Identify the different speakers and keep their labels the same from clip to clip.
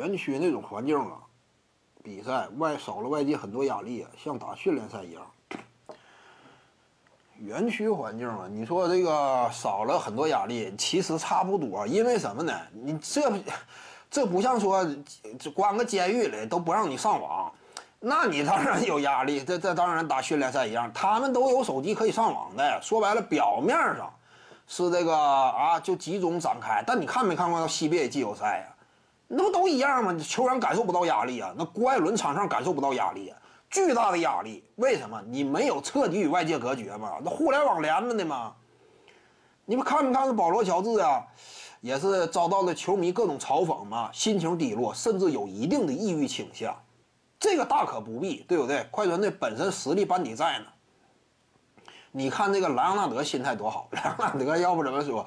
Speaker 1: 园区那种环境啊，比赛外少了外界很多压力啊，像打训练赛一样。园区环境啊，你说这个少了很多压力，其实差不多。因为什么呢？你这这不像说关个监狱里都不让你上网，那你当然有压力。这这当然打训练赛一样，他们都有手机可以上网的。说白了，表面上是这个啊，就集中展开。但你看没看过 CBA 季后赛呀？那不都一样吗？球员感受不到压力啊，那郭艾伦场上感受不到压力啊。巨大的压力，为什么？你没有彻底与外界隔绝吗？那互联网连着的吗？你们看没看这保罗乔治啊？也是遭到了球迷各种嘲讽嘛，心情低落，甚至有一定的抑郁倾向。这个大可不必，对不对？快船队本身实力班底在呢。你看这个莱昂纳德心态多好，莱昂纳德要不怎么说，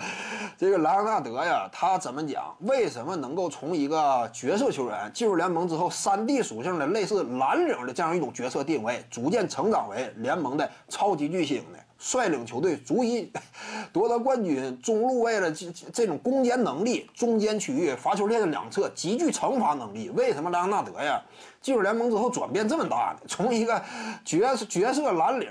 Speaker 1: 这个莱昂纳德呀，他怎么讲？为什么能够从一个角色球员进入联盟之后，三 D 属性的类似蓝领的这样一种角色定位，逐渐成长为联盟的超级巨星呢？率领球队足以 夺得冠军，中路为了这这种攻坚能力，中间区域罚球线的两侧极具惩罚能力。为什么莱昂纳德呀进入联盟之后转变这么大呢？从一个角角色蓝领，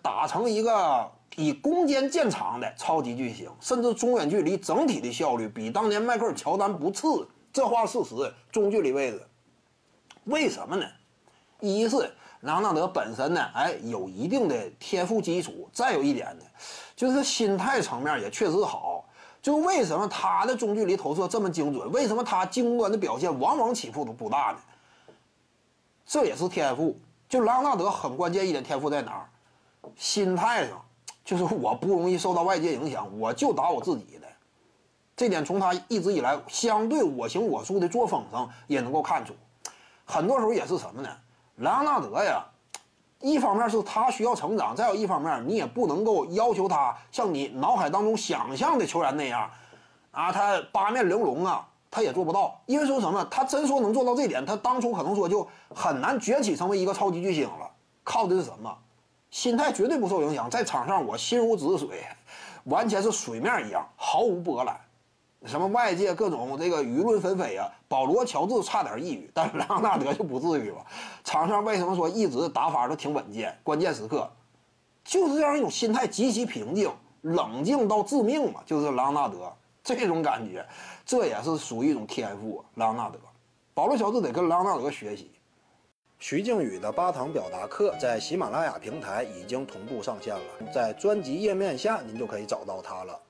Speaker 1: 打成一个以攻坚见长的超级巨星，甚至中远距离整体的效率比当年迈克尔乔丹不次。这话事实，中距离位置。为什么呢？一是。朗纳德本身呢，哎，有一定的天赋基础。再有一点呢，就是心态层面也确实好。就为什么他的中距离投射这么精准？为什么他进攻端的表现往往起伏都不大呢？这也是天赋。就朗纳德很关键一点天赋在哪儿？心态上，就是我不容易受到外界影响，我就打我自己的。这点从他一直以来相对我行我素的作风上也能够看出。很多时候也是什么呢？莱昂纳德呀，一方面是他需要成长，再有一方面你也不能够要求他像你脑海当中想象的球员那样，啊，他八面玲珑啊，他也做不到。因为说什么，他真说能做到这点，他当初可能说就很难崛起成为一个超级巨星了。靠的是什么？心态绝对不受影响，在场上我心如止水，完全是水面一样，毫无波澜。什么外界各种这个舆论纷飞啊，保罗乔治差点抑郁，但是莱昂纳德就不至于吧？场上为什么说一直打法都挺稳健？关键时刻就是这样一种心态极其平静、冷静到致命嘛，就是莱昂纳德这种感觉，这也是属于一种天赋。莱昂纳德，保罗乔治得跟莱昂纳德学习。徐静宇的八堂表达课在喜马拉雅平台已经同步上线了，在专辑页面下您就可以找到它了。